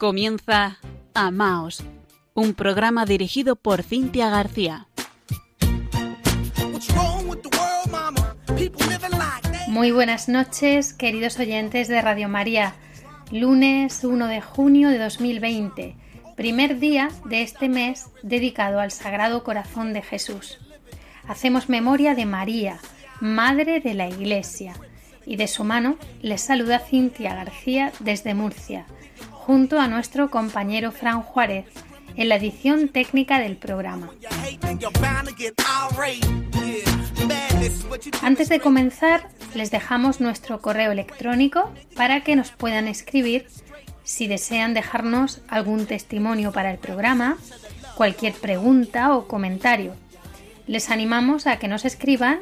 Comienza Amaos, un programa dirigido por Cintia García. Muy buenas noches, queridos oyentes de Radio María. Lunes 1 de junio de 2020, primer día de este mes dedicado al Sagrado Corazón de Jesús. Hacemos memoria de María, Madre de la Iglesia, y de su mano les saluda Cintia García desde Murcia, junto a nuestro compañero Fran Juárez en la edición técnica del programa. Antes de comenzar, les dejamos nuestro correo electrónico para que nos puedan escribir si desean dejarnos algún testimonio para el programa, cualquier pregunta o comentario. Les animamos a que nos escriban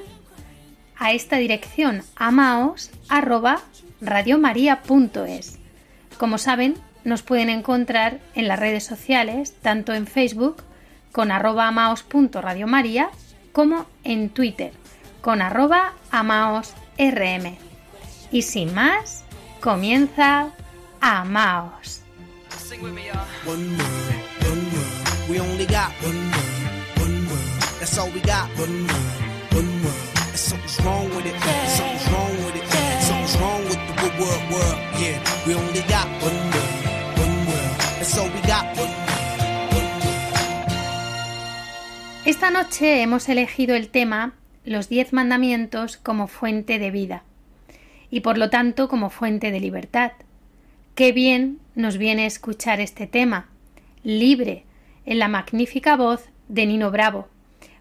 a esta dirección amaos@radiomaria.es. Como saben, nos pueden encontrar en las redes sociales, tanto en Facebook con arroba amaos.radiomaria como en Twitter con arroba amaosrm. Y sin más, comienza Amaos. Esta noche hemos elegido el tema los diez mandamientos como fuente de vida y por lo tanto como fuente de libertad. Qué bien nos viene escuchar este tema, libre, en la magnífica voz de Nino Bravo,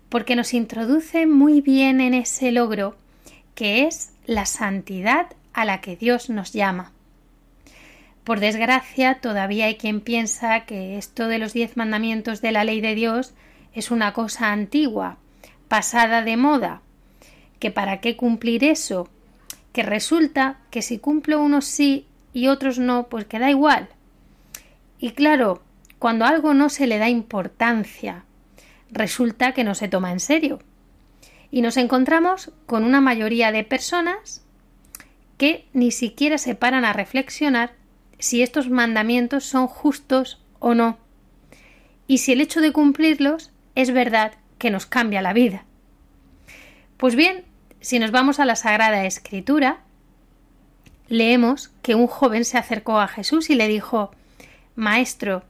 porque nos introduce muy bien en ese logro que es la santidad a la que Dios nos llama. Por desgracia, todavía hay quien piensa que esto de los diez mandamientos de la ley de Dios es una cosa antigua, pasada de moda, que para qué cumplir eso, que resulta que si cumplo unos sí y otros no, pues que da igual. Y claro, cuando algo no se le da importancia, resulta que no se toma en serio. Y nos encontramos con una mayoría de personas que ni siquiera se paran a reflexionar si estos mandamientos son justos o no, y si el hecho de cumplirlos es verdad que nos cambia la vida. Pues bien, si nos vamos a la Sagrada Escritura, leemos que un joven se acercó a Jesús y le dijo Maestro,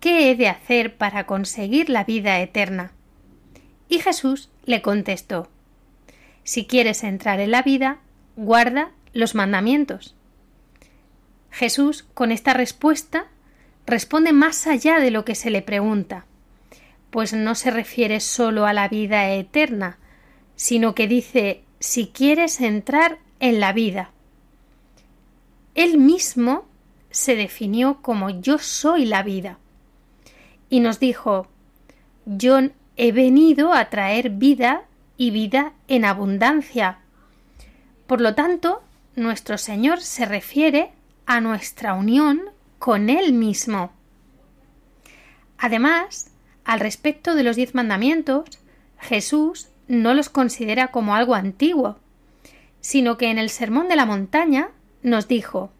¿qué he de hacer para conseguir la vida eterna? Y Jesús le contestó Si quieres entrar en la vida, guarda los mandamientos. Jesús, con esta respuesta, responde más allá de lo que se le pregunta, pues no se refiere solo a la vida eterna, sino que dice si quieres entrar en la vida. Él mismo se definió como yo soy la vida y nos dijo yo he venido a traer vida y vida en abundancia. Por lo tanto, nuestro Señor se refiere a nuestra unión con Él mismo. Además, al respecto de los diez mandamientos, Jesús no los considera como algo antiguo, sino que en el Sermón de la Montaña nos dijo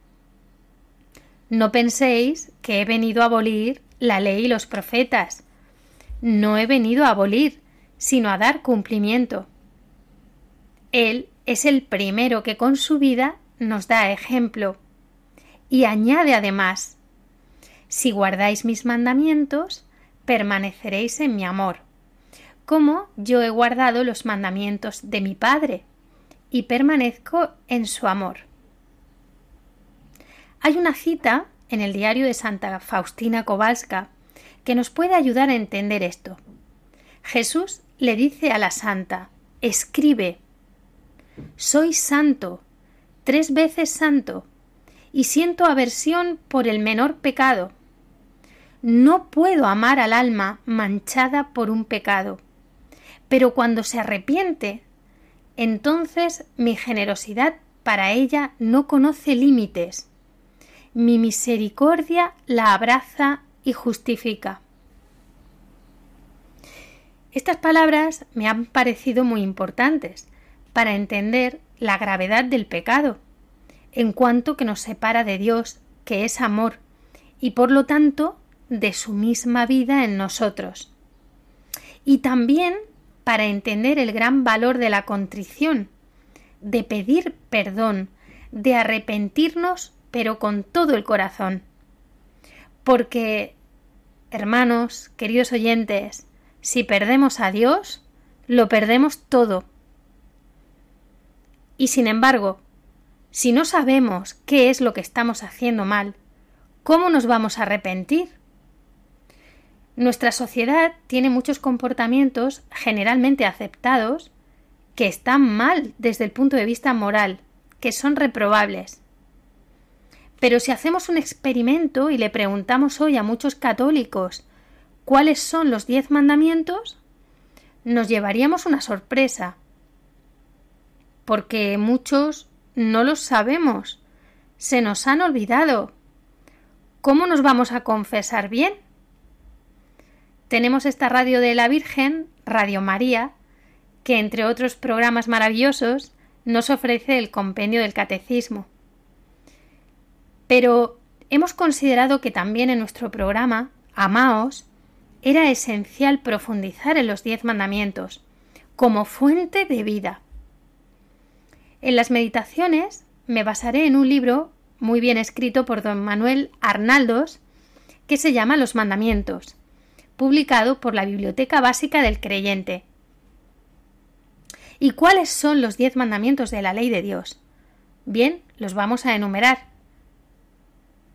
No penséis que he venido a abolir la ley y los profetas. No he venido a abolir, sino a dar cumplimiento. Él es el primero que con su vida nos da ejemplo. Y añade además Si guardáis mis mandamientos, permaneceréis en mi amor como yo he guardado los mandamientos de mi Padre y permanezco en su amor. Hay una cita en el diario de Santa Faustina Kowalska que nos puede ayudar a entender esto. Jesús le dice a la santa Escribe Soy santo, tres veces santo, y siento aversión por el menor pecado. No puedo amar al alma manchada por un pecado pero cuando se arrepiente, entonces mi generosidad para ella no conoce límites. Mi misericordia la abraza y justifica. Estas palabras me han parecido muy importantes para entender la gravedad del pecado, en cuanto que nos separa de Dios, que es amor, y por lo tanto de su misma vida en nosotros. Y también para entender el gran valor de la contrición, de pedir perdón, de arrepentirnos, pero con todo el corazón. Porque, hermanos, queridos oyentes, si perdemos a Dios, lo perdemos todo. Y sin embargo, si no sabemos qué es lo que estamos haciendo mal, ¿cómo nos vamos a arrepentir? Nuestra sociedad tiene muchos comportamientos generalmente aceptados que están mal desde el punto de vista moral, que son reprobables. Pero si hacemos un experimento y le preguntamos hoy a muchos católicos cuáles son los diez mandamientos, nos llevaríamos una sorpresa, porque muchos no los sabemos, se nos han olvidado. ¿Cómo nos vamos a confesar bien? Tenemos esta radio de la Virgen, Radio María, que entre otros programas maravillosos nos ofrece el compendio del catecismo. Pero hemos considerado que también en nuestro programa, Amaos, era esencial profundizar en los diez mandamientos, como fuente de vida. En las meditaciones me basaré en un libro muy bien escrito por don Manuel Arnaldos, que se llama Los Mandamientos, publicado por la Biblioteca Básica del Creyente. ¿Y cuáles son los diez mandamientos de la ley de Dios? Bien, los vamos a enumerar.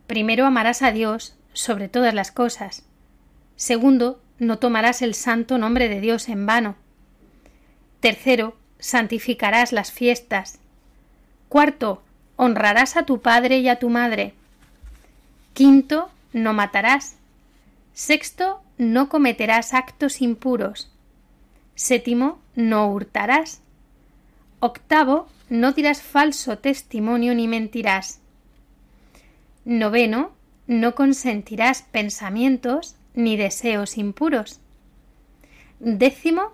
Primero amarás a Dios sobre todas las cosas. Segundo, no tomarás el santo nombre de Dios en vano. Tercero, santificarás las fiestas. Cuarto, honrarás a tu padre y a tu madre. Quinto, no matarás. Sexto, no cometerás actos impuros. Séptimo, no hurtarás. Octavo, no dirás falso testimonio ni mentirás. Noveno, no consentirás pensamientos ni deseos impuros. Décimo,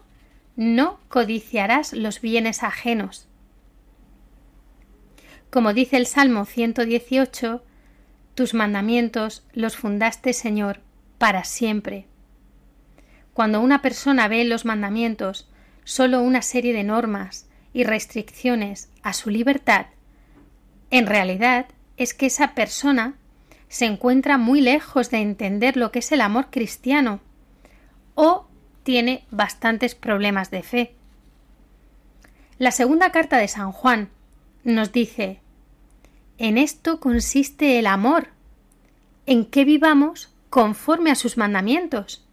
no codiciarás los bienes ajenos. Como dice el Salmo 118, tus mandamientos los fundaste, Señor, para siempre. Cuando una persona ve en los mandamientos solo una serie de normas y restricciones a su libertad, en realidad es que esa persona se encuentra muy lejos de entender lo que es el amor cristiano o tiene bastantes problemas de fe. La segunda carta de San Juan nos dice En esto consiste el amor, en que vivamos conforme a sus mandamientos.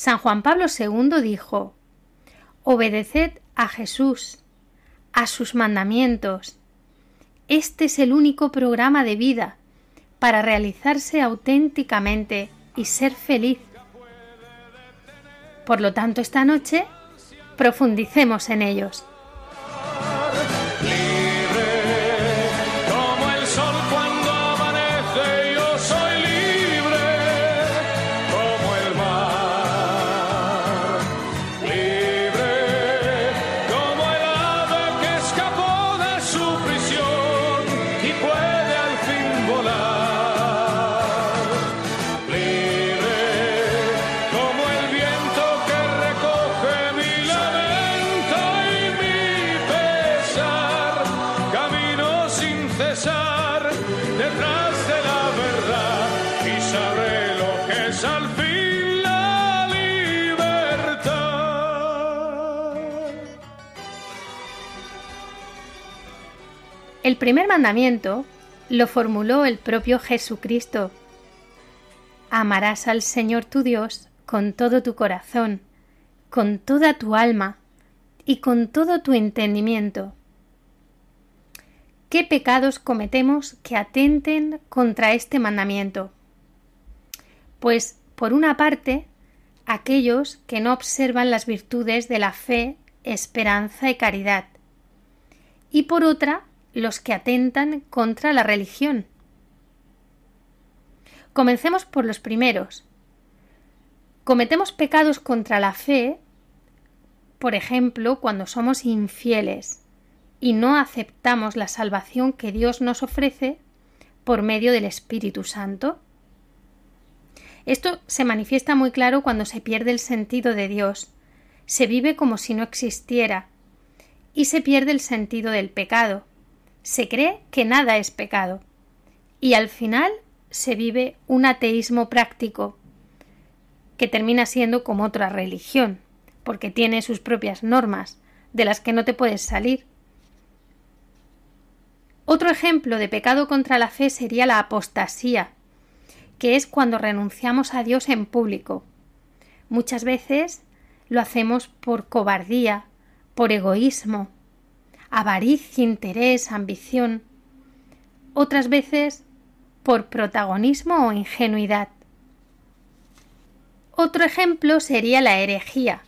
San Juan Pablo II dijo Obedeced a Jesús, a sus mandamientos. Este es el único programa de vida para realizarse auténticamente y ser feliz. Por lo tanto, esta noche profundicemos en ellos. Primer mandamiento lo formuló el propio Jesucristo. Amarás al Señor tu Dios con todo tu corazón, con toda tu alma y con todo tu entendimiento. ¿Qué pecados cometemos que atenten contra este mandamiento? Pues, por una parte, aquellos que no observan las virtudes de la fe, esperanza y caridad, y por otra, los que atentan contra la religión. Comencemos por los primeros. Cometemos pecados contra la fe, por ejemplo, cuando somos infieles y no aceptamos la salvación que Dios nos ofrece por medio del Espíritu Santo. Esto se manifiesta muy claro cuando se pierde el sentido de Dios, se vive como si no existiera, y se pierde el sentido del pecado, se cree que nada es pecado, y al final se vive un ateísmo práctico, que termina siendo como otra religión, porque tiene sus propias normas, de las que no te puedes salir. Otro ejemplo de pecado contra la fe sería la apostasía, que es cuando renunciamos a Dios en público. Muchas veces lo hacemos por cobardía, por egoísmo, avaricia, interés, ambición. Otras veces por protagonismo o ingenuidad. Otro ejemplo sería la herejía,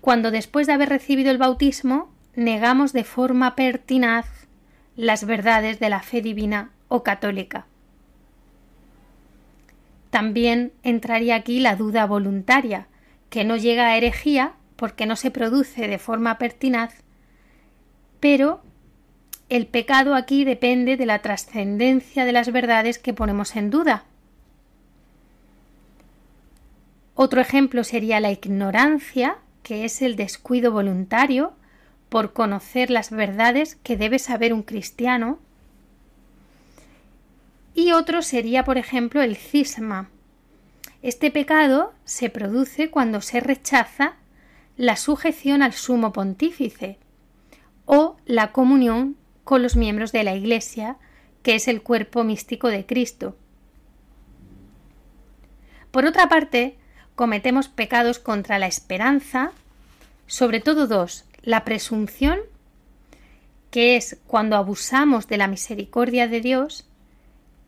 cuando después de haber recibido el bautismo negamos de forma pertinaz las verdades de la fe divina o católica. También entraría aquí la duda voluntaria, que no llega a herejía porque no se produce de forma pertinaz, pero el pecado aquí depende de la trascendencia de las verdades que ponemos en duda. Otro ejemplo sería la ignorancia, que es el descuido voluntario por conocer las verdades que debe saber un cristiano. Y otro sería, por ejemplo, el cisma. Este pecado se produce cuando se rechaza la sujeción al sumo pontífice o la comunión con los miembros de la Iglesia, que es el cuerpo místico de Cristo. Por otra parte, cometemos pecados contra la esperanza, sobre todo dos, la presunción, que es cuando abusamos de la misericordia de Dios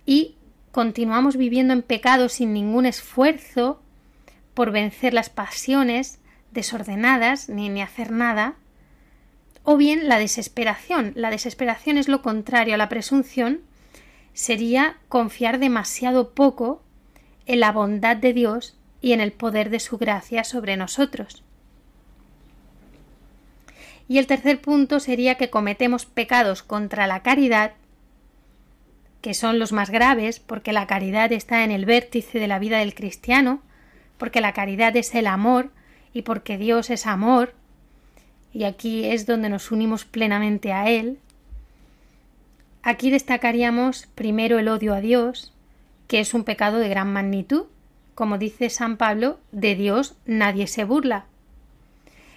y continuamos viviendo en pecado sin ningún esfuerzo por vencer las pasiones desordenadas ni, ni hacer nada, o bien la desesperación. La desesperación es lo contrario a la presunción, sería confiar demasiado poco en la bondad de Dios y en el poder de su gracia sobre nosotros. Y el tercer punto sería que cometemos pecados contra la caridad, que son los más graves, porque la caridad está en el vértice de la vida del cristiano, porque la caridad es el amor y porque Dios es amor, y aquí es donde nos unimos plenamente a Él. Aquí destacaríamos primero el odio a Dios, que es un pecado de gran magnitud, como dice San Pablo, de Dios nadie se burla.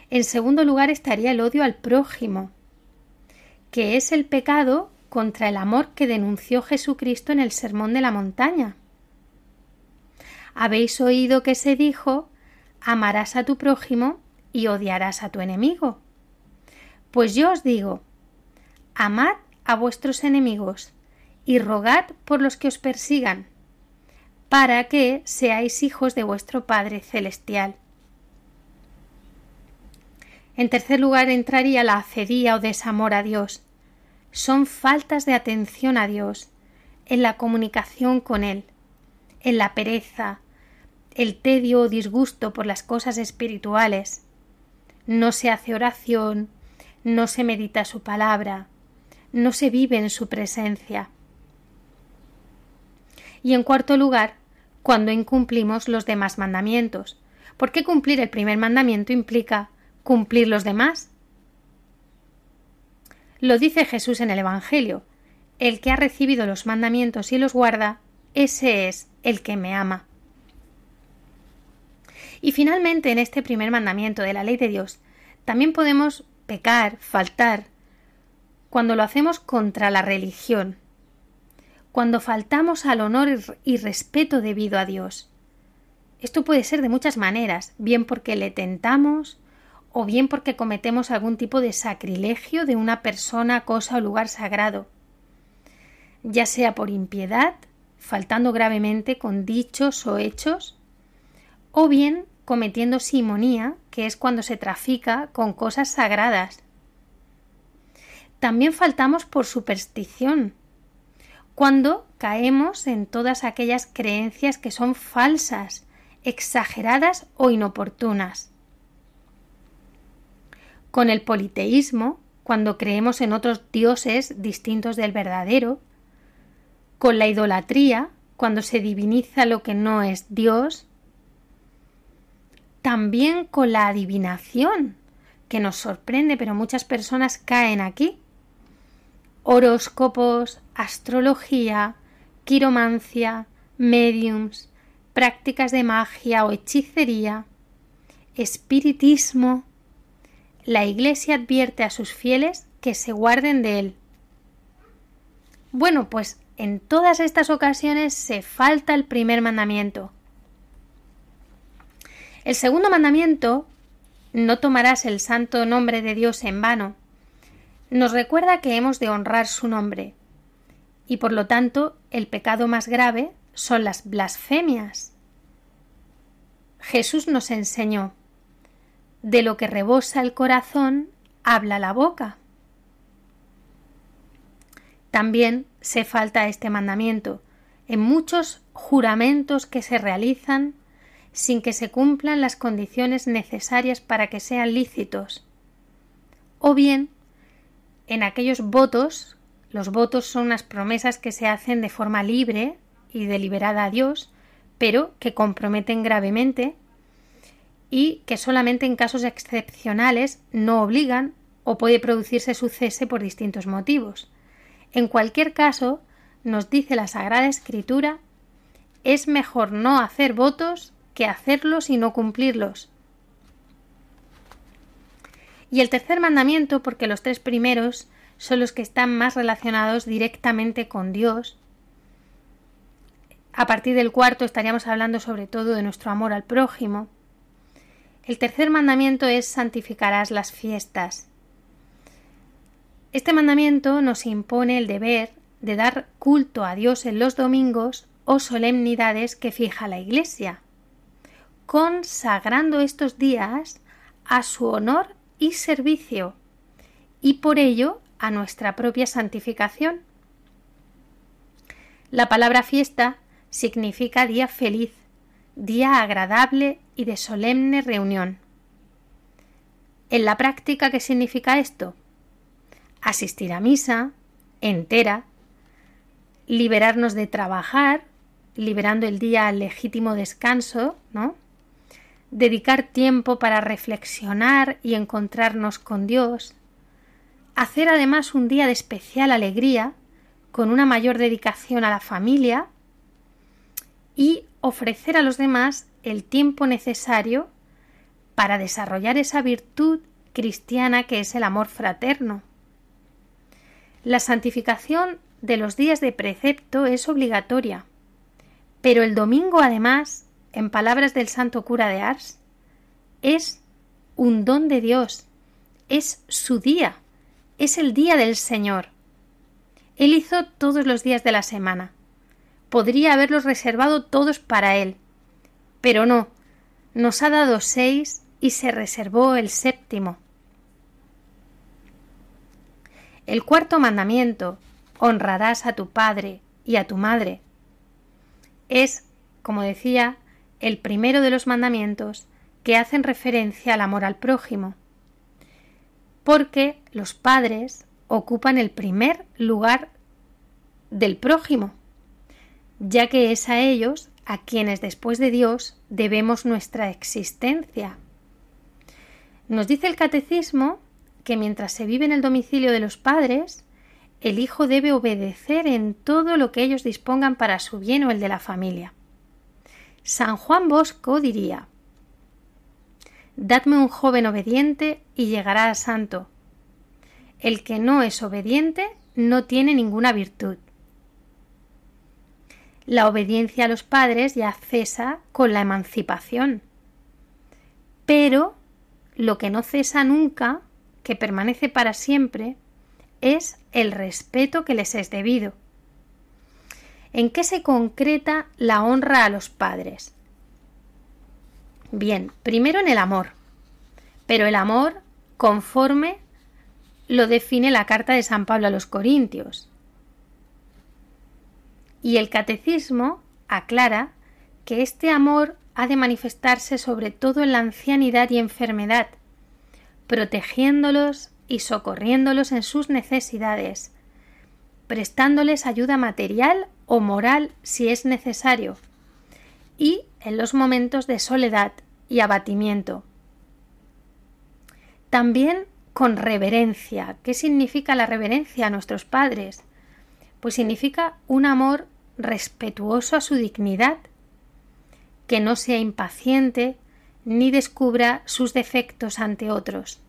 En segundo lugar estaría el odio al prójimo, que es el pecado contra el amor que denunció Jesucristo en el Sermón de la Montaña. Habéis oído que se dijo amarás a tu prójimo y odiarás a tu enemigo. Pues yo os digo, amad a vuestros enemigos y rogad por los que os persigan, para que seáis hijos de vuestro Padre Celestial. En tercer lugar entraría la acedía o desamor a Dios. Son faltas de atención a Dios, en la comunicación con Él, en la pereza, el tedio o disgusto por las cosas espirituales. No se hace oración, no se medita su palabra, no se vive en su presencia. Y en cuarto lugar, cuando incumplimos los demás mandamientos, porque cumplir el primer mandamiento implica cumplir los demás. Lo dice Jesús en el Evangelio, el que ha recibido los mandamientos y los guarda, ese es el que me ama. Y finalmente, en este primer mandamiento de la ley de Dios, también podemos pecar, faltar, cuando lo hacemos contra la religión, cuando faltamos al honor y respeto debido a Dios. Esto puede ser de muchas maneras, bien porque le tentamos, o bien porque cometemos algún tipo de sacrilegio de una persona, cosa o lugar sagrado, ya sea por impiedad, faltando gravemente con dichos o hechos, o bien cometiendo simonía, que es cuando se trafica con cosas sagradas. También faltamos por superstición, cuando caemos en todas aquellas creencias que son falsas, exageradas o inoportunas. Con el politeísmo, cuando creemos en otros dioses distintos del verdadero, con la idolatría, cuando se diviniza lo que no es Dios, también con la adivinación, que nos sorprende, pero muchas personas caen aquí. Horóscopos, astrología, quiromancia, mediums, prácticas de magia o hechicería, espiritismo. La Iglesia advierte a sus fieles que se guarden de él. Bueno, pues en todas estas ocasiones se falta el primer mandamiento. El segundo mandamiento, no tomarás el santo nombre de Dios en vano, nos recuerda que hemos de honrar su nombre, y por lo tanto el pecado más grave son las blasfemias. Jesús nos enseñó de lo que rebosa el corazón habla la boca. También se falta este mandamiento en muchos juramentos que se realizan sin que se cumplan las condiciones necesarias para que sean lícitos. O bien, en aquellos votos, los votos son unas promesas que se hacen de forma libre y deliberada a Dios, pero que comprometen gravemente y que solamente en casos excepcionales no obligan o puede producirse su cese por distintos motivos. En cualquier caso, nos dice la Sagrada Escritura, es mejor no hacer votos que hacerlos y no cumplirlos. Y el tercer mandamiento, porque los tres primeros son los que están más relacionados directamente con Dios. A partir del cuarto estaríamos hablando sobre todo de nuestro amor al prójimo. El tercer mandamiento es santificarás las fiestas. Este mandamiento nos impone el deber de dar culto a Dios en los domingos o solemnidades que fija la Iglesia, consagrando estos días a su honor y servicio, y por ello a nuestra propia santificación. La palabra fiesta significa día feliz, día agradable y de solemne reunión. En la práctica, ¿qué significa esto? Asistir a misa entera, liberarnos de trabajar, liberando el día al legítimo descanso, ¿no? Dedicar tiempo para reflexionar y encontrarnos con Dios, hacer además un día de especial alegría, con una mayor dedicación a la familia y ofrecer a los demás el tiempo necesario para desarrollar esa virtud cristiana que es el amor fraterno. La santificación de los días de precepto es obligatoria, pero el domingo además, en palabras del santo cura de Ars, es un don de Dios, es su día, es el día del Señor. Él hizo todos los días de la semana. Podría haberlos reservado todos para Él, pero no, nos ha dado seis y se reservó el séptimo. El cuarto mandamiento, honrarás a tu padre y a tu madre, es, como decía, el primero de los mandamientos que hacen referencia al amor al prójimo, porque los padres ocupan el primer lugar del prójimo, ya que es a ellos a quienes después de Dios debemos nuestra existencia. Nos dice el catecismo que mientras se vive en el domicilio de los padres, el hijo debe obedecer en todo lo que ellos dispongan para su bien o el de la familia. San Juan Bosco diría Dadme un joven obediente y llegará a santo. El que no es obediente no tiene ninguna virtud. La obediencia a los padres ya cesa con la emancipación. Pero lo que no cesa nunca, que permanece para siempre, es el respeto que les es debido. ¿En qué se concreta la honra a los padres? Bien, primero en el amor, pero el amor conforme lo define la carta de San Pablo a los Corintios. Y el catecismo aclara que este amor ha de manifestarse sobre todo en la ancianidad y enfermedad, protegiéndolos y socorriéndolos en sus necesidades, prestándoles ayuda material o moral si es necesario, y en los momentos de soledad y abatimiento. También con reverencia. ¿Qué significa la reverencia a nuestros padres? Pues significa un amor respetuoso a su dignidad, que no sea impaciente ni descubra sus defectos ante otros.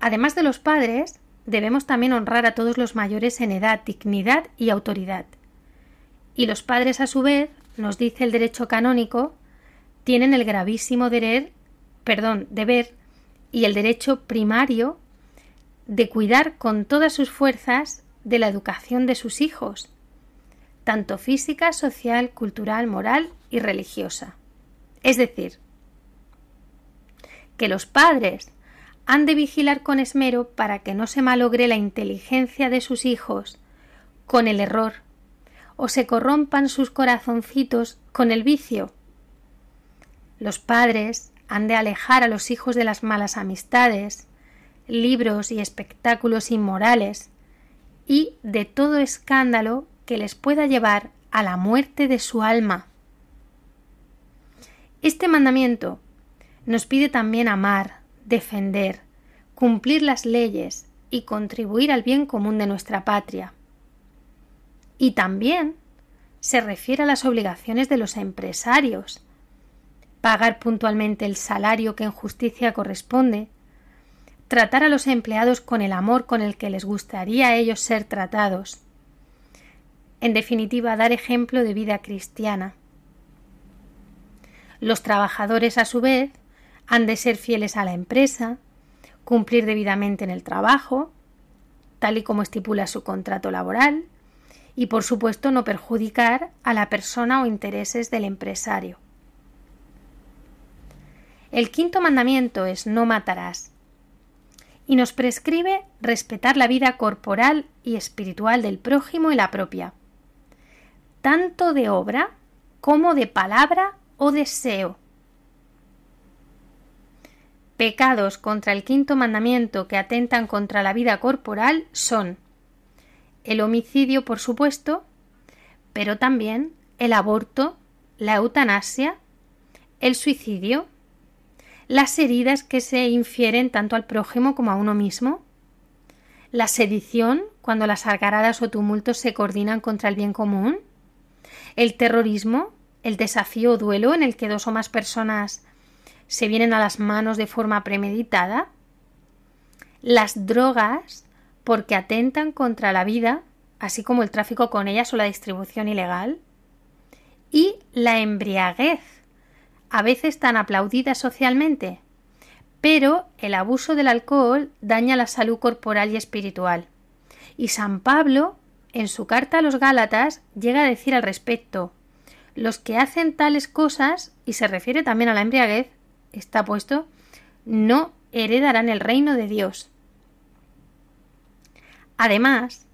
Además de los padres, debemos también honrar a todos los mayores en edad, dignidad y autoridad. Y los padres, a su vez, nos dice el derecho canónico, tienen el gravísimo deber, perdón, deber y el derecho primario de cuidar con todas sus fuerzas de la educación de sus hijos, tanto física, social, cultural, moral y religiosa. Es decir, que los padres han de vigilar con esmero para que no se malogre la inteligencia de sus hijos con el error o se corrompan sus corazoncitos con el vicio. Los padres han de alejar a los hijos de las malas amistades, libros y espectáculos inmorales, y de todo escándalo que les pueda llevar a la muerte de su alma. Este mandamiento nos pide también amar, defender, cumplir las leyes y contribuir al bien común de nuestra patria. Y también se refiere a las obligaciones de los empresarios, pagar puntualmente el salario que en justicia corresponde, tratar a los empleados con el amor con el que les gustaría a ellos ser tratados, en definitiva, dar ejemplo de vida cristiana. Los trabajadores, a su vez, han de ser fieles a la empresa, cumplir debidamente en el trabajo, tal y como estipula su contrato laboral, y por supuesto no perjudicar a la persona o intereses del empresario. El quinto mandamiento es no matarás y nos prescribe respetar la vida corporal y espiritual del prójimo y la propia, tanto de obra como de palabra o deseo, Pecados contra el quinto mandamiento que atentan contra la vida corporal son el homicidio, por supuesto, pero también el aborto, la eutanasia, el suicidio, las heridas que se infieren tanto al prójimo como a uno mismo, la sedición, cuando las algaradas o tumultos se coordinan contra el bien común, el terrorismo, el desafío o duelo en el que dos o más personas se vienen a las manos de forma premeditada, las drogas porque atentan contra la vida, así como el tráfico con ellas o la distribución ilegal, y la embriaguez, a veces tan aplaudida socialmente, pero el abuso del alcohol daña la salud corporal y espiritual. Y San Pablo, en su carta a los Gálatas, llega a decir al respecto los que hacen tales cosas, y se refiere también a la embriaguez, está puesto, no heredarán el reino de Dios. Además,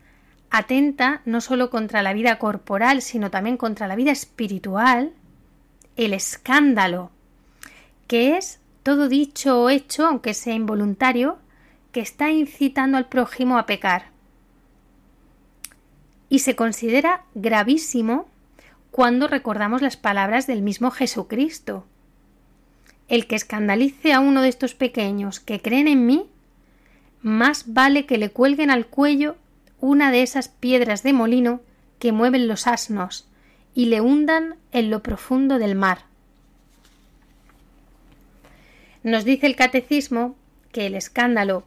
atenta no solo contra la vida corporal, sino también contra la vida espiritual, el escándalo, que es todo dicho o hecho, aunque sea involuntario, que está incitando al prójimo a pecar. Y se considera gravísimo cuando recordamos las palabras del mismo Jesucristo, el que escandalice a uno de estos pequeños que creen en mí, más vale que le cuelguen al cuello una de esas piedras de molino que mueven los asnos y le hundan en lo profundo del mar. Nos dice el catecismo que el escándalo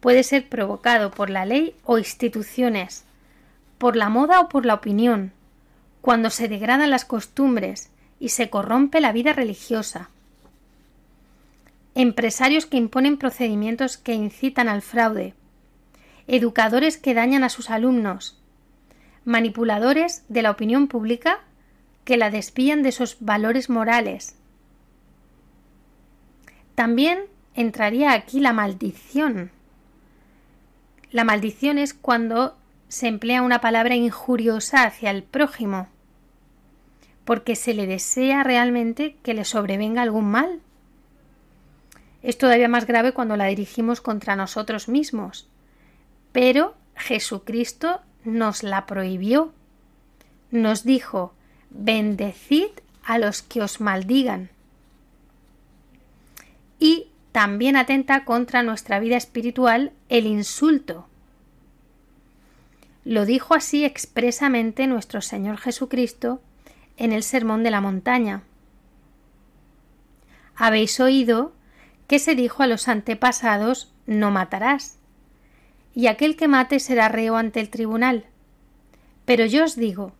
puede ser provocado por la ley o instituciones, por la moda o por la opinión, cuando se degradan las costumbres y se corrompe la vida religiosa, empresarios que imponen procedimientos que incitan al fraude, educadores que dañan a sus alumnos, manipuladores de la opinión pública que la desvían de sus valores morales. También entraría aquí la maldición. La maldición es cuando se emplea una palabra injuriosa hacia el prójimo, porque se le desea realmente que le sobrevenga algún mal es todavía más grave cuando la dirigimos contra nosotros mismos. Pero Jesucristo nos la prohibió. Nos dijo, bendecid a los que os maldigan. Y también atenta contra nuestra vida espiritual el insulto. Lo dijo así expresamente nuestro Señor Jesucristo en el Sermón de la Montaña. Habéis oído que se dijo a los antepasados no matarás, y aquel que mate será reo ante el tribunal. Pero yo os digo,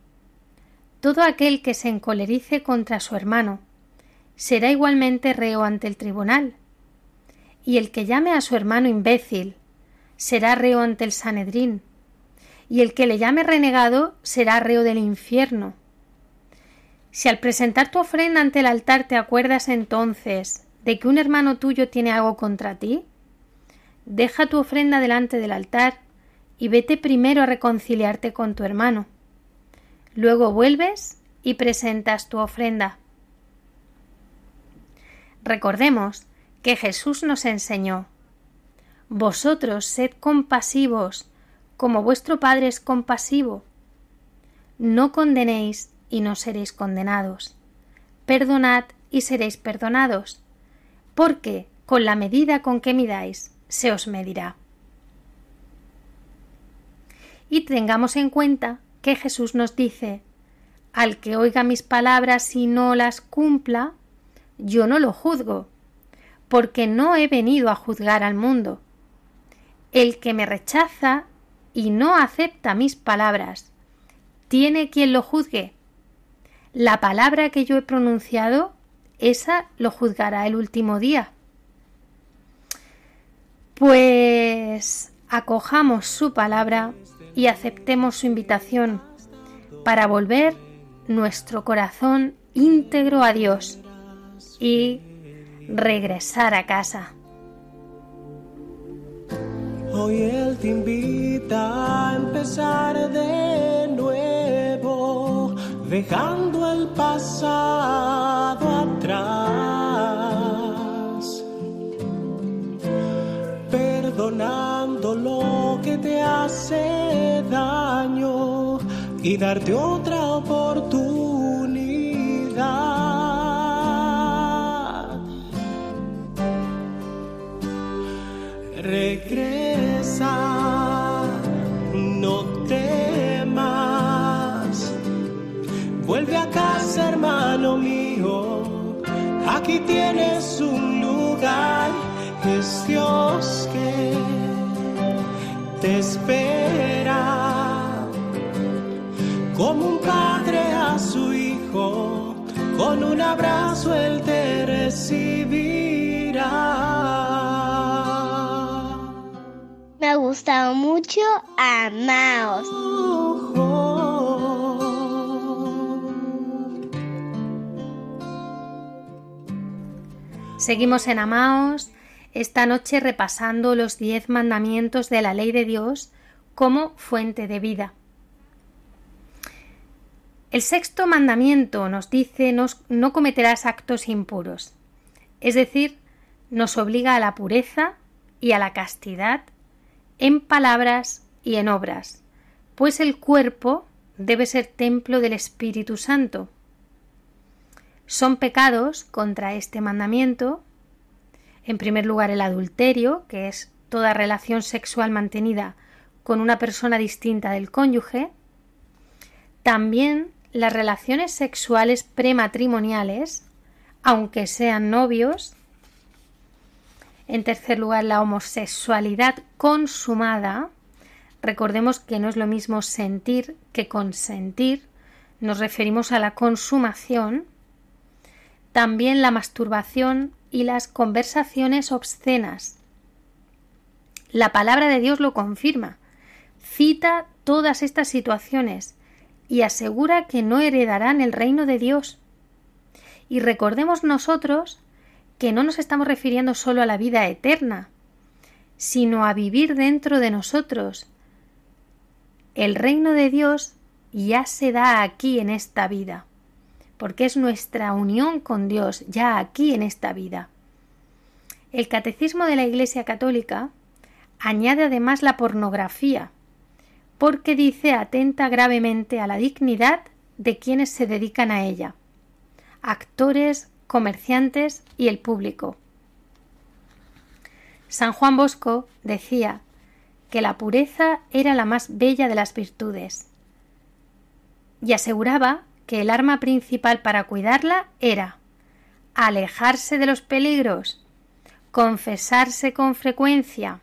todo aquel que se encolerice contra su hermano será igualmente reo ante el tribunal, y el que llame a su hermano imbécil será reo ante el Sanedrín, y el que le llame renegado será reo del infierno. Si al presentar tu ofrenda ante el altar te acuerdas entonces de que un hermano tuyo tiene algo contra ti, deja tu ofrenda delante del altar y vete primero a reconciliarte con tu hermano. Luego vuelves y presentas tu ofrenda. Recordemos que Jesús nos enseñó Vosotros sed compasivos, como vuestro Padre es compasivo. No condenéis y no seréis condenados. Perdonad y seréis perdonados, porque con la medida con que midáis, se os medirá. Y tengamos en cuenta que Jesús nos dice Al que oiga mis palabras y no las cumpla, yo no lo juzgo, porque no he venido a juzgar al mundo. El que me rechaza y no acepta mis palabras, tiene quien lo juzgue. La palabra que yo he pronunciado, esa lo juzgará el último día. Pues acojamos su palabra y aceptemos su invitación para volver nuestro corazón íntegro a Dios y regresar a casa. Hoy Él te invita a empezar de nuevo, dejando el pasado atrás, perdonando lo que te hace daño y darte otra oportunidad. Regresa, Vuelve a casa, hermano mío. Aquí tienes un lugar. Es Dios que te espera como un padre a su hijo, con un abrazo él te recibirá. Me ha gustado mucho Amaos. Seguimos en Amaos, esta noche repasando los diez mandamientos de la ley de Dios como fuente de vida. El sexto mandamiento nos dice no cometerás actos impuros, es decir, nos obliga a la pureza y a la castidad en palabras y en obras, pues el cuerpo debe ser templo del Espíritu Santo. Son pecados contra este mandamiento, en primer lugar el adulterio, que es toda relación sexual mantenida con una persona distinta del cónyuge, también las relaciones sexuales prematrimoniales, aunque sean novios. En tercer lugar, la homosexualidad consumada. Recordemos que no es lo mismo sentir que consentir. Nos referimos a la consumación. También la masturbación y las conversaciones obscenas. La palabra de Dios lo confirma. Cita todas estas situaciones y asegura que no heredarán el reino de Dios. Y recordemos nosotros que no nos estamos refiriendo solo a la vida eterna, sino a vivir dentro de nosotros. El reino de Dios ya se da aquí en esta vida, porque es nuestra unión con Dios ya aquí en esta vida. El catecismo de la Iglesia Católica añade además la pornografía, porque dice atenta gravemente a la dignidad de quienes se dedican a ella, actores, comerciantes y el público. San Juan Bosco decía que la pureza era la más bella de las virtudes y aseguraba que el arma principal para cuidarla era alejarse de los peligros, confesarse con frecuencia,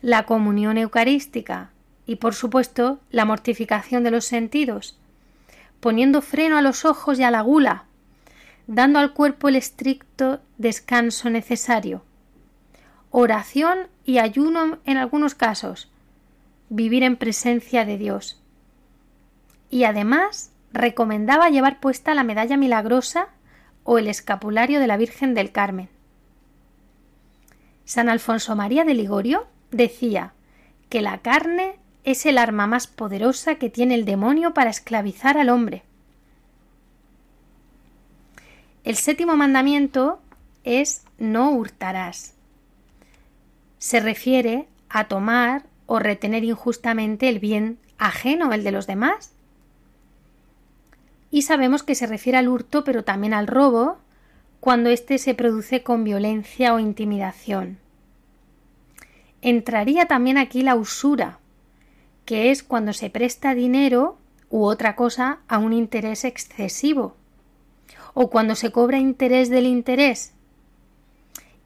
la comunión eucarística y, por supuesto, la mortificación de los sentidos, poniendo freno a los ojos y a la gula, dando al cuerpo el estricto descanso necesario, oración y ayuno en algunos casos, vivir en presencia de Dios. Y además recomendaba llevar puesta la medalla milagrosa o el escapulario de la Virgen del Carmen. San Alfonso María de Ligorio decía que la carne es el arma más poderosa que tiene el demonio para esclavizar al hombre. El séptimo mandamiento es no hurtarás. Se refiere a tomar o retener injustamente el bien ajeno, el de los demás, y sabemos que se refiere al hurto, pero también al robo, cuando éste se produce con violencia o intimidación. Entraría también aquí la usura, que es cuando se presta dinero u otra cosa a un interés excesivo, o cuando se cobra interés del interés.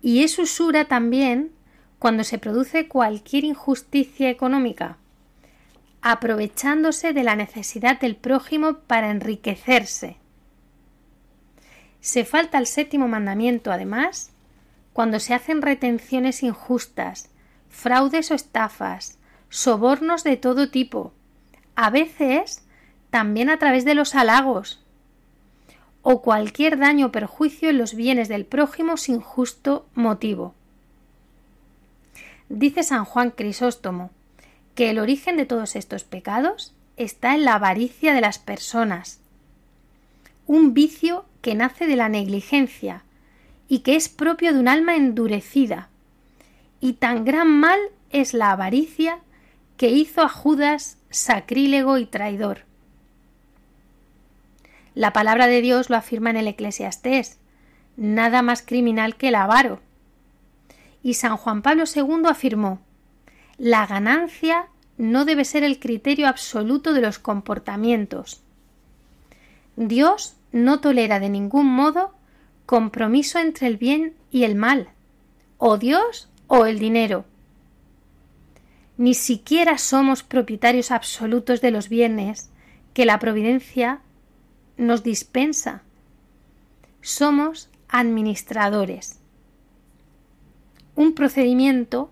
Y es usura también cuando se produce cualquier injusticia económica, aprovechándose de la necesidad del prójimo para enriquecerse. Se falta el séptimo mandamiento, además, cuando se hacen retenciones injustas, fraudes o estafas, sobornos de todo tipo, a veces también a través de los halagos, o cualquier daño o perjuicio en los bienes del prójimo sin justo motivo. Dice San Juan Crisóstomo que el origen de todos estos pecados está en la avaricia de las personas, un vicio que nace de la negligencia y que es propio de un alma endurecida. Y tan gran mal es la avaricia que hizo a Judas sacrílego y traidor. La palabra de Dios lo afirma en el Eclesiastés, nada más criminal que el avaro. Y San Juan Pablo II afirmó la ganancia no debe ser el criterio absoluto de los comportamientos. Dios no tolera de ningún modo compromiso entre el bien y el mal, o Dios o el dinero. Ni siquiera somos propietarios absolutos de los bienes que la providencia nos dispensa. Somos administradores. Un procedimiento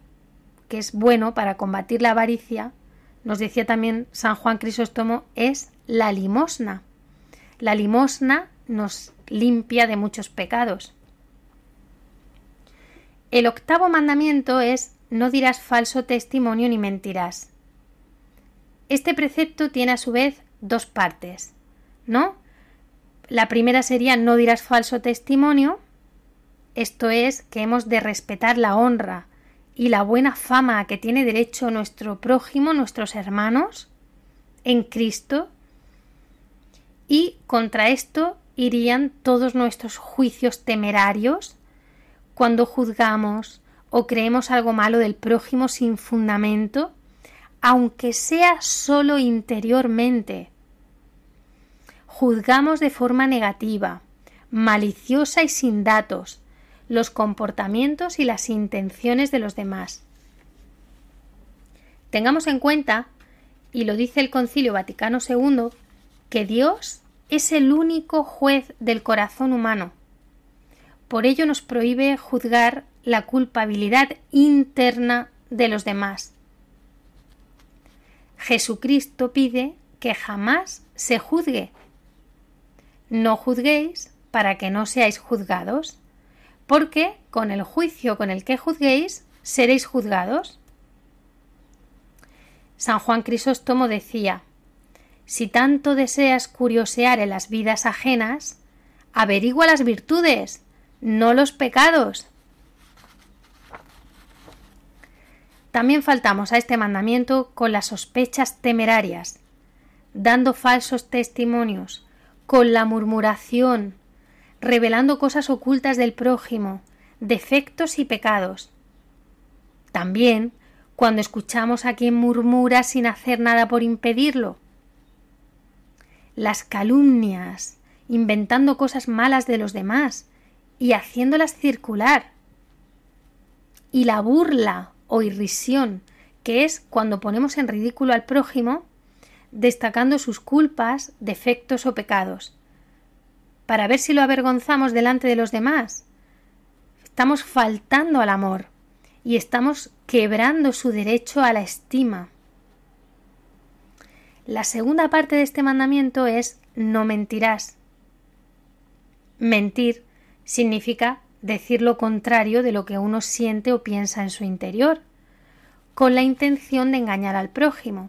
que es bueno para combatir la avaricia, nos decía también San Juan Crisóstomo, es la limosna. La limosna nos limpia de muchos pecados. El octavo mandamiento es no dirás falso testimonio ni mentirás. Este precepto tiene a su vez dos partes, ¿no? La primera sería no dirás falso testimonio, esto es que hemos de respetar la honra, y la buena fama que tiene derecho nuestro prójimo, nuestros hermanos, en Cristo, y contra esto irían todos nuestros juicios temerarios cuando juzgamos o creemos algo malo del prójimo sin fundamento, aunque sea solo interiormente. Juzgamos de forma negativa, maliciosa y sin datos, los comportamientos y las intenciones de los demás. Tengamos en cuenta, y lo dice el Concilio Vaticano II, que Dios es el único juez del corazón humano. Por ello nos prohíbe juzgar la culpabilidad interna de los demás. Jesucristo pide que jamás se juzgue. No juzguéis para que no seáis juzgados porque con el juicio con el que juzguéis seréis juzgados. San Juan Crisóstomo decía Si tanto deseas curiosear en las vidas ajenas, averigua las virtudes, no los pecados. También faltamos a este mandamiento con las sospechas temerarias, dando falsos testimonios, con la murmuración, revelando cosas ocultas del prójimo, defectos y pecados. También cuando escuchamos a quien murmura sin hacer nada por impedirlo. Las calumnias, inventando cosas malas de los demás y haciéndolas circular. Y la burla o irrisión, que es cuando ponemos en ridículo al prójimo, destacando sus culpas, defectos o pecados, para ver si lo avergonzamos delante de los demás. Estamos faltando al amor y estamos quebrando su derecho a la estima. La segunda parte de este mandamiento es no mentirás. Mentir significa decir lo contrario de lo que uno siente o piensa en su interior, con la intención de engañar al prójimo.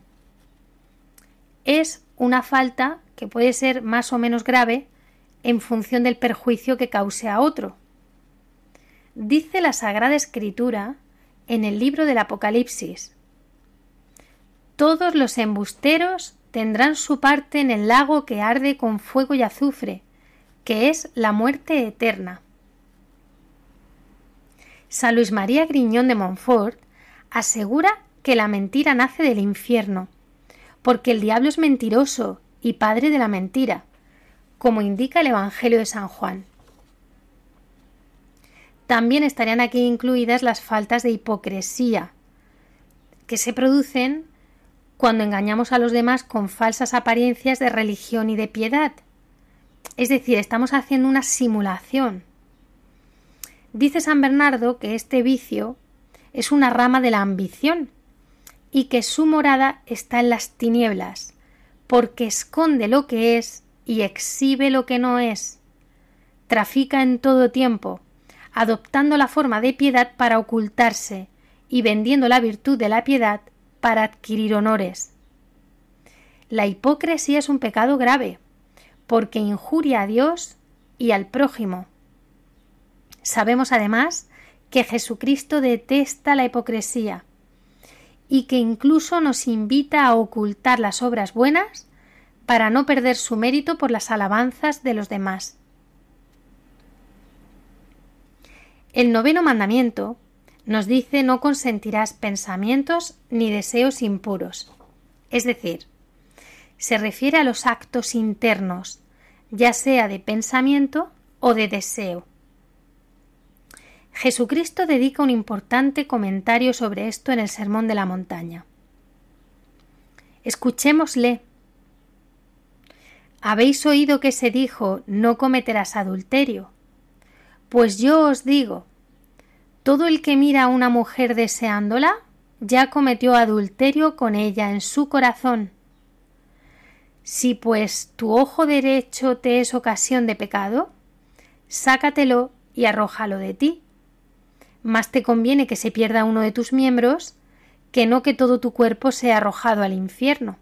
Es una falta que puede ser más o menos grave en función del perjuicio que cause a otro. Dice la Sagrada Escritura en el libro del Apocalipsis. Todos los embusteros tendrán su parte en el lago que arde con fuego y azufre, que es la muerte eterna. San Luis María Griñón de Montfort asegura que la mentira nace del infierno, porque el diablo es mentiroso y padre de la mentira, como indica el Evangelio de San Juan. También estarían aquí incluidas las faltas de hipocresía, que se producen cuando engañamos a los demás con falsas apariencias de religión y de piedad. Es decir, estamos haciendo una simulación. Dice San Bernardo que este vicio es una rama de la ambición y que su morada está en las tinieblas, porque esconde lo que es y exhibe lo que no es. Trafica en todo tiempo, adoptando la forma de piedad para ocultarse y vendiendo la virtud de la piedad para adquirir honores. La hipocresía es un pecado grave, porque injuria a Dios y al prójimo. Sabemos además que Jesucristo detesta la hipocresía y que incluso nos invita a ocultar las obras buenas para no perder su mérito por las alabanzas de los demás. El noveno mandamiento nos dice no consentirás pensamientos ni deseos impuros. Es decir, se refiere a los actos internos, ya sea de pensamiento o de deseo. Jesucristo dedica un importante comentario sobre esto en el Sermón de la Montaña. Escuchémosle. Habéis oído que se dijo no cometerás adulterio. Pues yo os digo, todo el que mira a una mujer deseándola, ya cometió adulterio con ella en su corazón. Si pues tu ojo derecho te es ocasión de pecado, sácatelo y arrójalo de ti. Más te conviene que se pierda uno de tus miembros que no que todo tu cuerpo sea arrojado al infierno.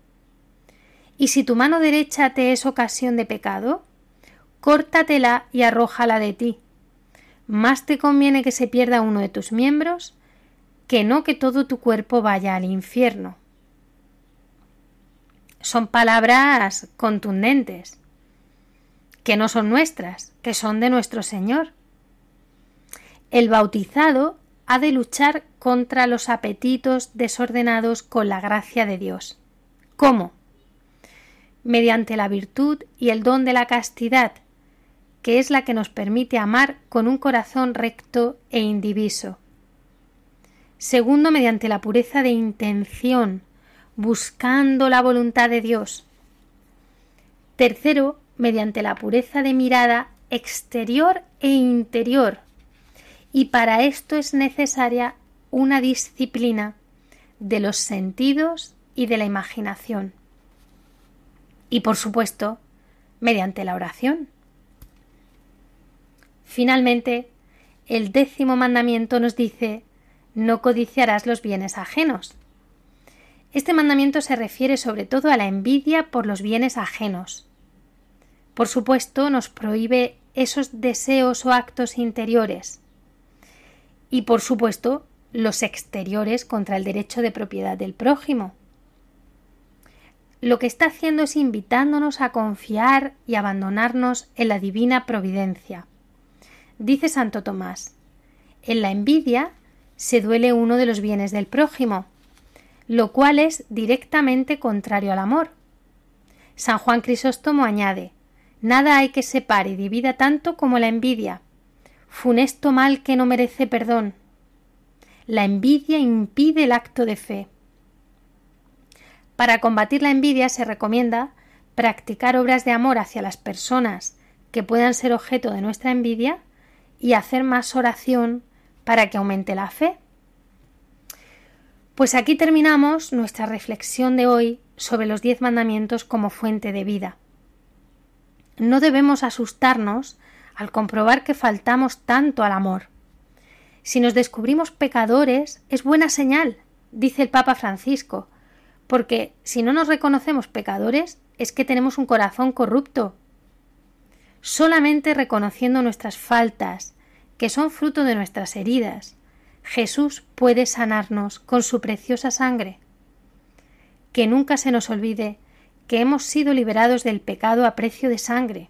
Y si tu mano derecha te es ocasión de pecado, córtatela y arrójala de ti más te conviene que se pierda uno de tus miembros que no que todo tu cuerpo vaya al infierno. Son palabras contundentes, que no son nuestras, que son de nuestro Señor. El bautizado ha de luchar contra los apetitos desordenados con la gracia de Dios. ¿Cómo? Mediante la virtud y el don de la castidad, que es la que nos permite amar con un corazón recto e indiviso. Segundo, mediante la pureza de intención, buscando la voluntad de Dios. Tercero, mediante la pureza de mirada exterior e interior. Y para esto es necesaria una disciplina de los sentidos y de la imaginación. Y por supuesto, mediante la oración. Finalmente, el décimo mandamiento nos dice no codiciarás los bienes ajenos. Este mandamiento se refiere sobre todo a la envidia por los bienes ajenos. Por supuesto, nos prohíbe esos deseos o actos interiores. Y por supuesto, los exteriores contra el derecho de propiedad del prójimo. Lo que está haciendo es invitándonos a confiar y abandonarnos en la divina providencia. Dice Santo Tomás, en la envidia se duele uno de los bienes del prójimo, lo cual es directamente contrario al amor. San Juan Crisóstomo añade Nada hay que separe y divida tanto como la envidia, funesto mal que no merece perdón. La envidia impide el acto de fe. Para combatir la envidia se recomienda practicar obras de amor hacia las personas que puedan ser objeto de nuestra envidia y hacer más oración para que aumente la fe. Pues aquí terminamos nuestra reflexión de hoy sobre los diez mandamientos como fuente de vida. No debemos asustarnos al comprobar que faltamos tanto al amor. Si nos descubrimos pecadores, es buena señal, dice el Papa Francisco, porque si no nos reconocemos pecadores, es que tenemos un corazón corrupto. Solamente reconociendo nuestras faltas, que son fruto de nuestras heridas. Jesús puede sanarnos con su preciosa sangre. Que nunca se nos olvide que hemos sido liberados del pecado a precio de sangre,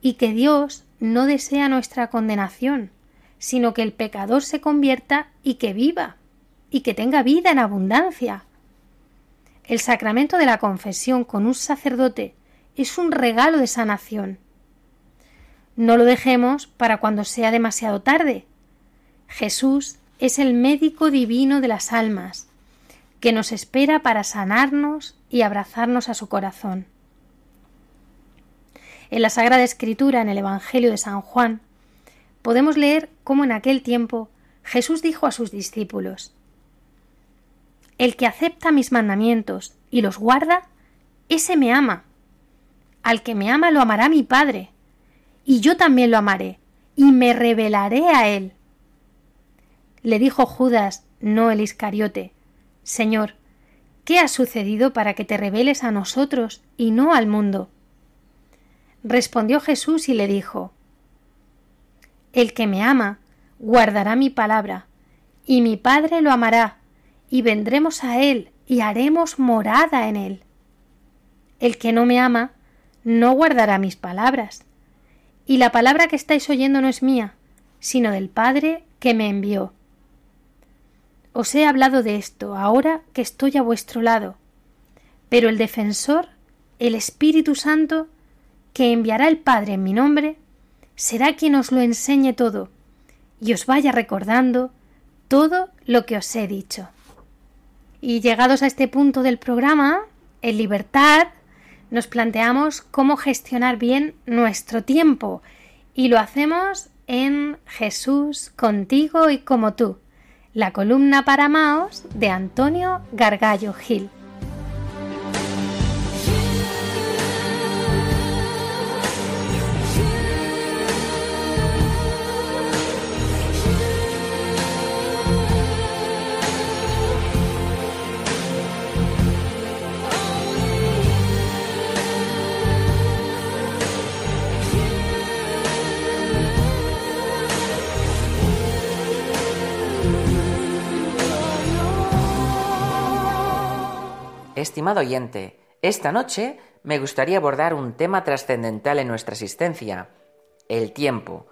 y que Dios no desea nuestra condenación, sino que el pecador se convierta y que viva, y que tenga vida en abundancia. El sacramento de la confesión con un sacerdote es un regalo de sanación. No lo dejemos para cuando sea demasiado tarde. Jesús es el médico divino de las almas, que nos espera para sanarnos y abrazarnos a su corazón. En la Sagrada Escritura, en el Evangelio de San Juan, podemos leer cómo en aquel tiempo Jesús dijo a sus discípulos El que acepta mis mandamientos y los guarda, ese me ama. Al que me ama lo amará mi Padre, y yo también lo amaré, y me revelaré a él. Le dijo Judas, no el Iscariote, Señor, ¿qué ha sucedido para que te reveles a nosotros y no al mundo? Respondió Jesús y le dijo, El que me ama, guardará mi palabra, y mi Padre lo amará, y vendremos a él y haremos morada en él. El que no me ama, no guardará mis palabras y la palabra que estáis oyendo no es mía, sino del Padre que me envió. Os he hablado de esto ahora que estoy a vuestro lado, pero el defensor, el Espíritu Santo, que enviará el Padre en mi nombre, será quien os lo enseñe todo y os vaya recordando todo lo que os he dicho. Y llegados a este punto del programa, en libertad, nos planteamos cómo gestionar bien nuestro tiempo y lo hacemos en Jesús contigo y como tú, la columna para Maos de Antonio Gargallo Gil. Estimado oyente, esta noche me gustaría abordar un tema trascendental en nuestra existencia, el tiempo.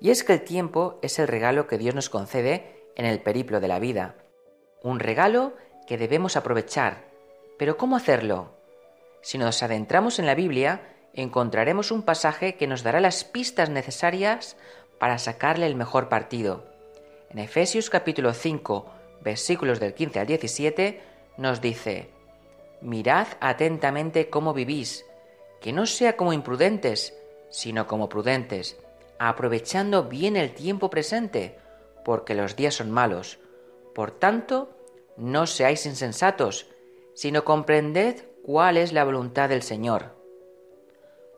Y es que el tiempo es el regalo que Dios nos concede en el periplo de la vida. Un regalo que debemos aprovechar. Pero ¿cómo hacerlo? Si nos adentramos en la Biblia, encontraremos un pasaje que nos dará las pistas necesarias para sacarle el mejor partido. En Efesios capítulo 5, versículos del 15 al 17, nos dice, mirad atentamente cómo vivís, que no sea como imprudentes, sino como prudentes, aprovechando bien el tiempo presente, porque los días son malos. Por tanto, no seáis insensatos, sino comprended cuál es la voluntad del Señor.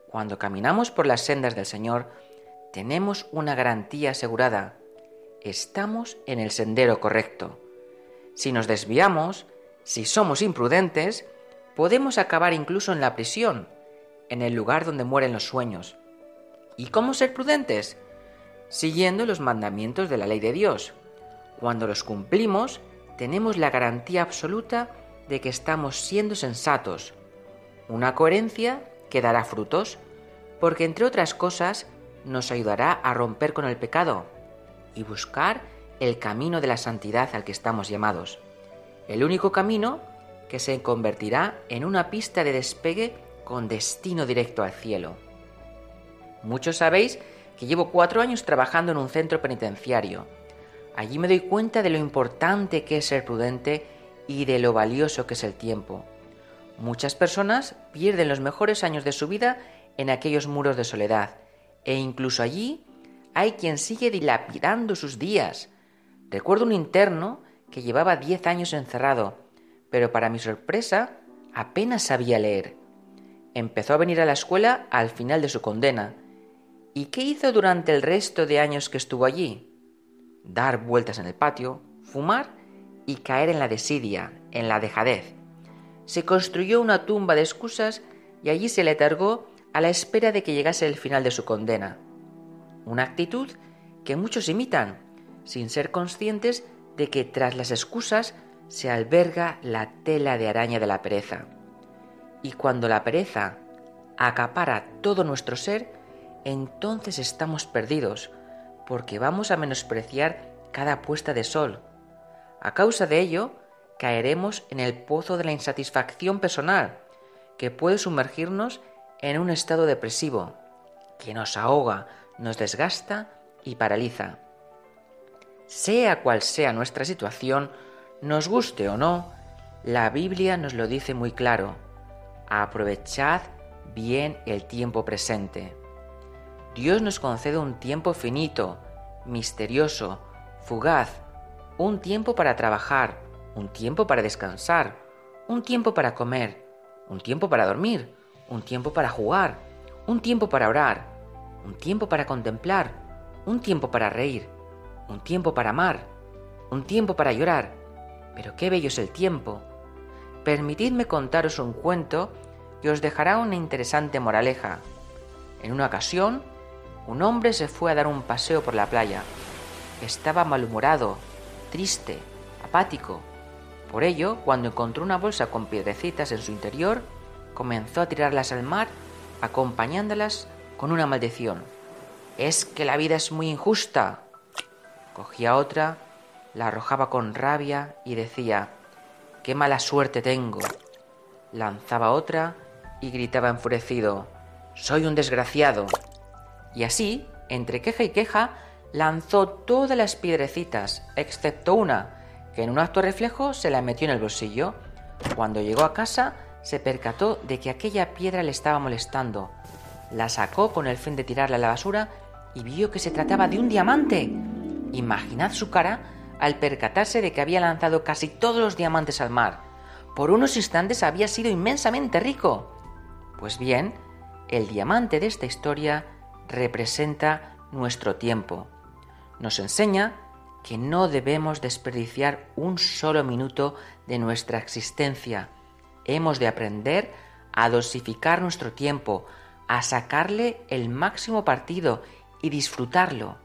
Cuando caminamos por las sendas del Señor, tenemos una garantía asegurada. Estamos en el sendero correcto. Si nos desviamos, si somos imprudentes, podemos acabar incluso en la prisión, en el lugar donde mueren los sueños. ¿Y cómo ser prudentes? Siguiendo los mandamientos de la ley de Dios. Cuando los cumplimos, tenemos la garantía absoluta de que estamos siendo sensatos, una coherencia que dará frutos, porque entre otras cosas nos ayudará a romper con el pecado y buscar el camino de la santidad al que estamos llamados, el único camino que se convertirá en una pista de despegue con destino directo al cielo. Muchos sabéis que llevo cuatro años trabajando en un centro penitenciario. Allí me doy cuenta de lo importante que es ser prudente y de lo valioso que es el tiempo. Muchas personas pierden los mejores años de su vida en aquellos muros de soledad, e incluso allí hay quien sigue dilapidando sus días. Recuerdo un interno que llevaba diez años encerrado, pero para mi sorpresa apenas sabía leer. Empezó a venir a la escuela al final de su condena. ¿Y qué hizo durante el resto de años que estuvo allí? Dar vueltas en el patio, fumar y caer en la desidia, en la dejadez. Se construyó una tumba de excusas y allí se letargó a la espera de que llegase el final de su condena. Una actitud que muchos imitan, sin ser conscientes de que tras las excusas se alberga la tela de araña de la pereza. Y cuando la pereza acapara todo nuestro ser, entonces estamos perdidos, porque vamos a menospreciar cada puesta de sol. A causa de ello, caeremos en el pozo de la insatisfacción personal, que puede sumergirnos en un estado depresivo, que nos ahoga, nos desgasta y paraliza. Sea cual sea nuestra situación, nos guste o no, la Biblia nos lo dice muy claro. Aprovechad bien el tiempo presente. Dios nos concede un tiempo finito, misterioso, fugaz, un tiempo para trabajar, un tiempo para descansar, un tiempo para comer, un tiempo para dormir, un tiempo para jugar, un tiempo para orar, un tiempo para contemplar, un tiempo para reír, un tiempo para amar, un tiempo para llorar. Pero qué bello es el tiempo. Permitidme contaros un cuento que os dejará una interesante moraleja. En una ocasión, un hombre se fue a dar un paseo por la playa. Estaba malhumorado, triste, apático. Por ello, cuando encontró una bolsa con piedrecitas en su interior, comenzó a tirarlas al mar, acompañándolas con una maldición. Es que la vida es muy injusta. Cogía otra, la arrojaba con rabia y decía, qué mala suerte tengo. Lanzaba otra y gritaba enfurecido, soy un desgraciado. Y así, entre queja y queja, lanzó todas las piedrecitas, excepto una, que en un acto reflejo se la metió en el bolsillo. Cuando llegó a casa, se percató de que aquella piedra le estaba molestando. La sacó con el fin de tirarla a la basura y vio que se trataba de un diamante. Imaginad su cara al percatarse de que había lanzado casi todos los diamantes al mar. Por unos instantes había sido inmensamente rico. Pues bien, el diamante de esta historia representa nuestro tiempo. Nos enseña que no debemos desperdiciar un solo minuto de nuestra existencia. Hemos de aprender a dosificar nuestro tiempo, a sacarle el máximo partido y disfrutarlo.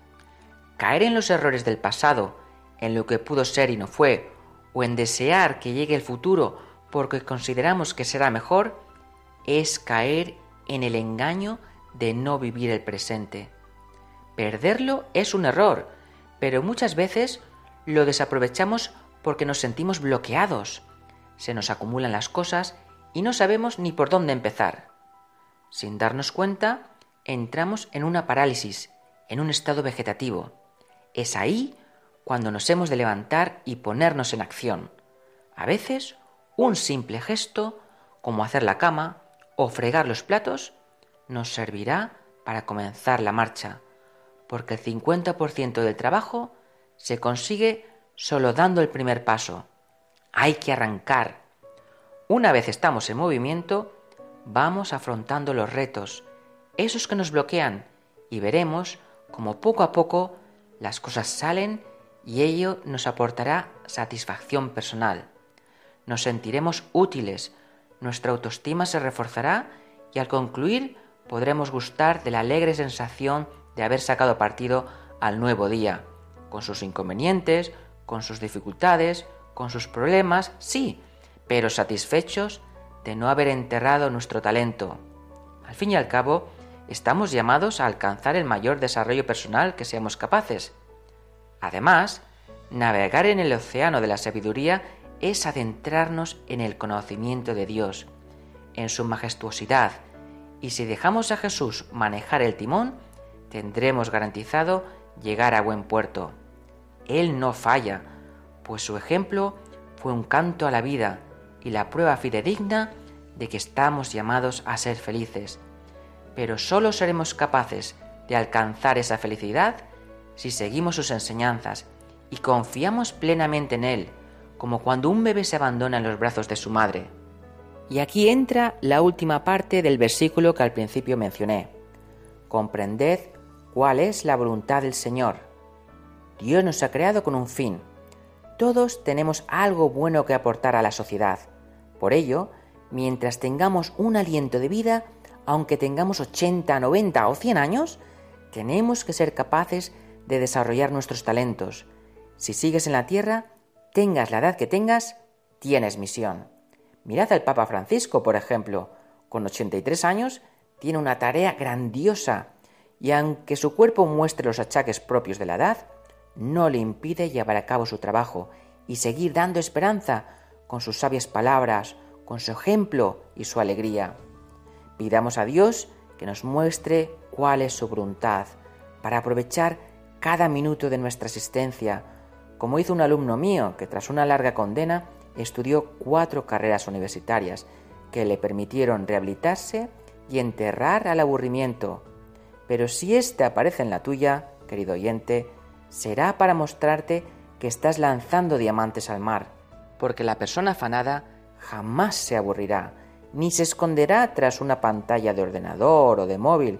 Caer en los errores del pasado, en lo que pudo ser y no fue, o en desear que llegue el futuro porque consideramos que será mejor, es caer en el engaño de no vivir el presente. Perderlo es un error, pero muchas veces lo desaprovechamos porque nos sentimos bloqueados. Se nos acumulan las cosas y no sabemos ni por dónde empezar. Sin darnos cuenta, entramos en una parálisis, en un estado vegetativo. Es ahí cuando nos hemos de levantar y ponernos en acción. A veces, un simple gesto, como hacer la cama o fregar los platos, nos servirá para comenzar la marcha porque el 50% del trabajo se consigue solo dando el primer paso. Hay que arrancar. Una vez estamos en movimiento, vamos afrontando los retos, esos que nos bloquean, y veremos cómo poco a poco las cosas salen y ello nos aportará satisfacción personal. Nos sentiremos útiles, nuestra autoestima se reforzará y al concluir podremos gustar de la alegre sensación de haber sacado partido al nuevo día, con sus inconvenientes, con sus dificultades, con sus problemas, sí, pero satisfechos de no haber enterrado nuestro talento. Al fin y al cabo, estamos llamados a alcanzar el mayor desarrollo personal que seamos capaces. Además, navegar en el océano de la sabiduría es adentrarnos en el conocimiento de Dios, en su majestuosidad, y si dejamos a Jesús manejar el timón, tendremos garantizado llegar a buen puerto. Él no falla, pues su ejemplo fue un canto a la vida y la prueba fidedigna de que estamos llamados a ser felices. Pero solo seremos capaces de alcanzar esa felicidad si seguimos sus enseñanzas y confiamos plenamente en Él, como cuando un bebé se abandona en los brazos de su madre. Y aquí entra la última parte del versículo que al principio mencioné. Comprended cuál es la voluntad del Señor. Dios nos ha creado con un fin. Todos tenemos algo bueno que aportar a la sociedad. Por ello, mientras tengamos un aliento de vida, aunque tengamos 80, 90 o 100 años, tenemos que ser capaces de desarrollar nuestros talentos. Si sigues en la tierra, tengas la edad que tengas, tienes misión. Mirad al Papa Francisco, por ejemplo, con 83 años, tiene una tarea grandiosa y aunque su cuerpo muestre los achaques propios de la edad, no le impide llevar a cabo su trabajo y seguir dando esperanza con sus sabias palabras, con su ejemplo y su alegría. Pidamos a Dios que nos muestre cuál es su voluntad para aprovechar cada minuto de nuestra existencia, como hizo un alumno mío que tras una larga condena estudió cuatro carreras universitarias que le permitieron rehabilitarse y enterrar al aburrimiento. Pero si éste aparece en la tuya, querido oyente, será para mostrarte que estás lanzando diamantes al mar, porque la persona afanada jamás se aburrirá, ni se esconderá tras una pantalla de ordenador o de móvil,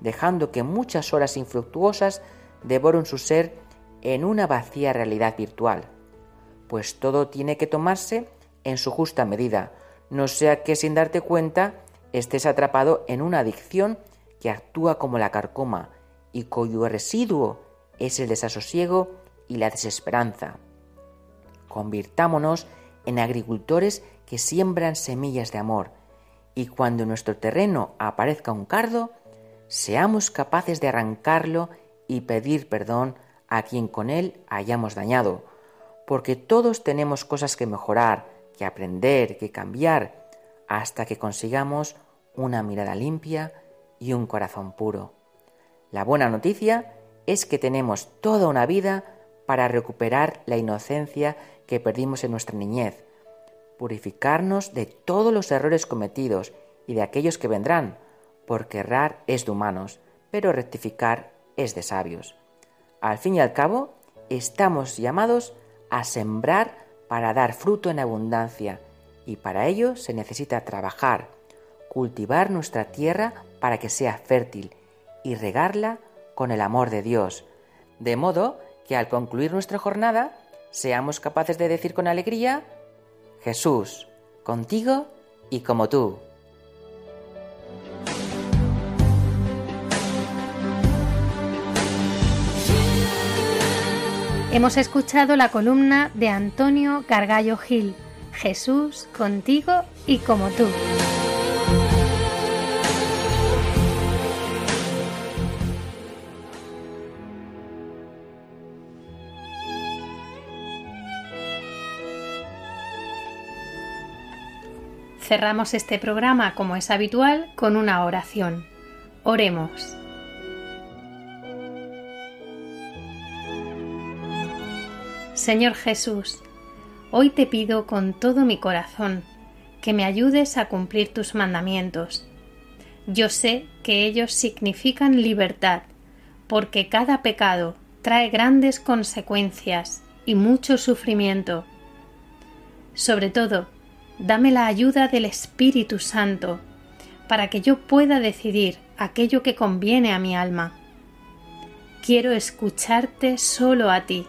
dejando que muchas horas infructuosas devoren su ser en una vacía realidad virtual, pues todo tiene que tomarse en su justa medida, no sea que sin darte cuenta estés atrapado en una adicción que actúa como la carcoma y cuyo residuo es el desasosiego y la desesperanza. Convirtámonos en agricultores que siembran semillas de amor, y cuando en nuestro terreno aparezca un cardo, seamos capaces de arrancarlo y pedir perdón a quien con él hayamos dañado, porque todos tenemos cosas que mejorar, que aprender, que cambiar, hasta que consigamos una mirada limpia y un corazón puro. La buena noticia es que tenemos toda una vida para recuperar la inocencia que perdimos en nuestra niñez, purificarnos de todos los errores cometidos y de aquellos que vendrán, porque errar es de humanos, pero rectificar es de sabios. Al fin y al cabo, estamos llamados a sembrar para dar fruto en abundancia y para ello se necesita trabajar, cultivar nuestra tierra para que sea fértil y regarla con el amor de Dios, de modo que al concluir nuestra jornada seamos capaces de decir con alegría, Jesús, contigo y como tú. Hemos escuchado la columna de Antonio Gargallo Gil, Jesús contigo y como tú. Cerramos este programa, como es habitual, con una oración. Oremos. Señor Jesús, hoy te pido con todo mi corazón que me ayudes a cumplir tus mandamientos. Yo sé que ellos significan libertad, porque cada pecado trae grandes consecuencias y mucho sufrimiento. Sobre todo, dame la ayuda del Espíritu Santo, para que yo pueda decidir aquello que conviene a mi alma. Quiero escucharte solo a ti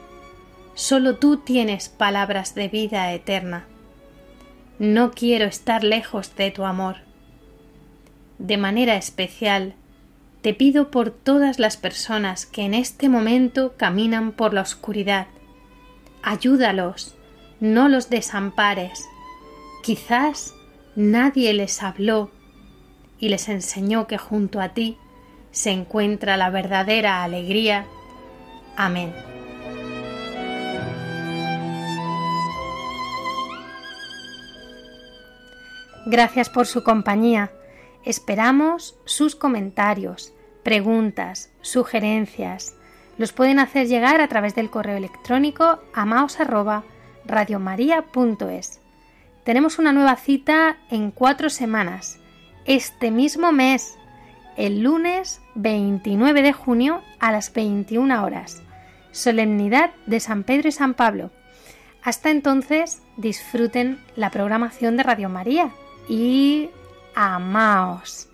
Solo tú tienes palabras de vida eterna. No quiero estar lejos de tu amor. De manera especial, te pido por todas las personas que en este momento caminan por la oscuridad, ayúdalos, no los desampares. Quizás nadie les habló y les enseñó que junto a ti se encuentra la verdadera alegría. Amén. Gracias por su compañía. Esperamos sus comentarios, preguntas, sugerencias. Los pueden hacer llegar a través del correo electrónico amaos@radiomaria.es. Tenemos una nueva cita en cuatro semanas, este mismo mes, el lunes 29 de junio a las 21 horas. Solemnidad de San Pedro y San Pablo. Hasta entonces, disfruten la programación de Radio María y amaos.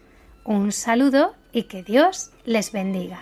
Un saludo y que Dios les bendiga.